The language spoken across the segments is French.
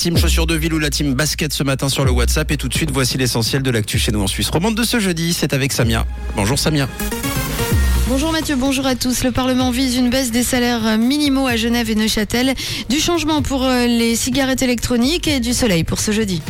Team chaussures de ville ou la team basket ce matin sur le WhatsApp et tout de suite voici l'essentiel de l'actu chez nous en Suisse romande de ce jeudi, c'est avec Samia. Bonjour Samia. Bonjour Mathieu, bonjour à tous. Le Parlement vise une baisse des salaires minimaux à Genève et Neuchâtel, du changement pour euh, les cigarettes électroniques et du soleil pour ce jeudi.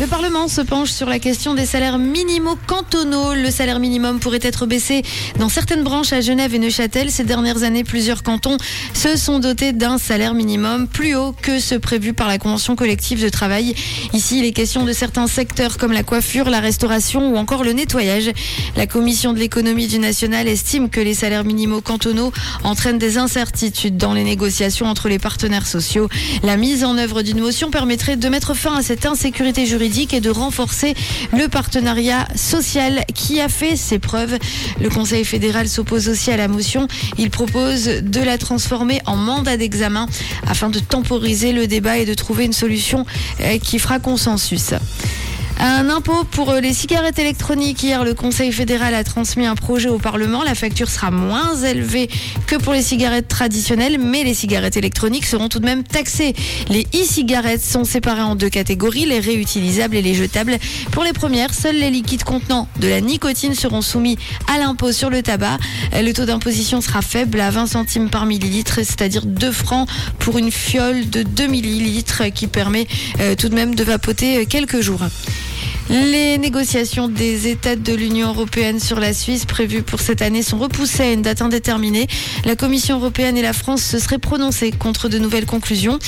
Le Parlement se penche sur la question des salaires minimaux cantonaux. Le salaire minimum pourrait être baissé dans certaines branches à Genève et Neuchâtel. Ces dernières années, plusieurs cantons se sont dotés d'un salaire minimum plus haut que ce prévu par la Convention collective de travail. Ici, il est question de certains secteurs comme la coiffure, la restauration ou encore le nettoyage. La Commission de l'économie du national estime que les salaires minimaux cantonaux entraînent des incertitudes dans les négociations entre les partenaires sociaux. La mise en œuvre d'une motion permettrait de mettre fin à cette insécurité juridique et de renforcer le partenariat social qui a fait ses preuves. Le Conseil fédéral s'oppose aussi à la motion. Il propose de la transformer en mandat d'examen afin de temporiser le débat et de trouver une solution euh, qui fera consensus. Un impôt pour les cigarettes électroniques. Hier, le Conseil fédéral a transmis un projet au Parlement. La facture sera moins élevée que pour les cigarettes traditionnelles, mais les cigarettes électroniques seront tout de même taxées. Les e-cigarettes sont séparées en deux catégories, les réutilisables et les jetables. Pour les premières, seuls les liquides contenant de la nicotine seront soumis à l'impôt sur le tabac. Le taux d'imposition sera faible à 20 centimes par millilitre, c'est-à-dire 2 francs pour une fiole de 2 millilitres qui permet euh, tout de même de vapoter quelques jours. Les négociations des États de l'Union européenne sur la Suisse prévues pour cette année sont repoussées à une date indéterminée. La Commission européenne et la France se seraient prononcées contre de nouvelles conclusions.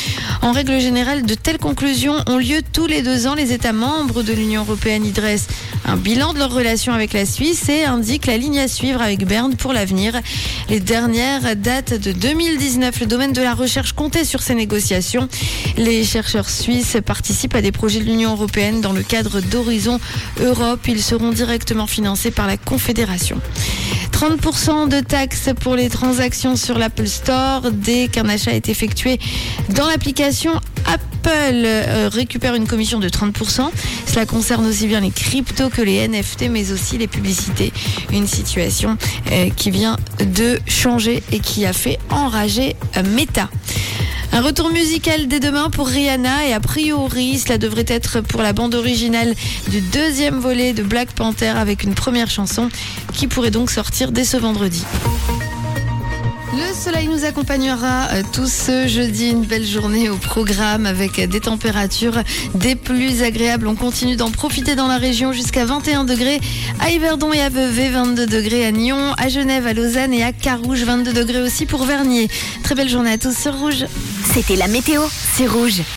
En règle générale, de telles conclusions ont lieu tous les deux ans. Les États membres de l'Union européenne y dressent un bilan de leur relation avec la Suisse et indiquent la ligne à suivre avec Berne pour l'avenir. Les dernières datent de 2019. Le domaine de la recherche comptait sur ces négociations. Les chercheurs suisses participent à des projets de l'Union européenne dans le cadre Europe. Ils seront directement financés par la Confédération. 30% de taxes pour les transactions sur l'Apple Store dès qu'un achat est effectué dans l'application Apple euh, récupère une commission de 30%. Cela concerne aussi bien les cryptos que les NFT, mais aussi les publicités. Une situation euh, qui vient de changer et qui a fait enrager euh, Meta. Un retour musical dès demain pour Rihanna et a priori cela devrait être pour la bande originale du deuxième volet de Black Panther avec une première chanson qui pourrait donc sortir dès ce vendredi. Le soleil nous accompagnera euh, tout ce jeudi, une belle journée au programme avec des températures des plus agréables. On continue d'en profiter dans la région jusqu'à 21 degrés à Yverdon et à Vevey, 22 degrés à Nyon, à Genève, à Lausanne et à Carouge, 22 degrés aussi pour Vernier. Très belle journée à tous sur Rouge. C'était la météo, c'est Rouge.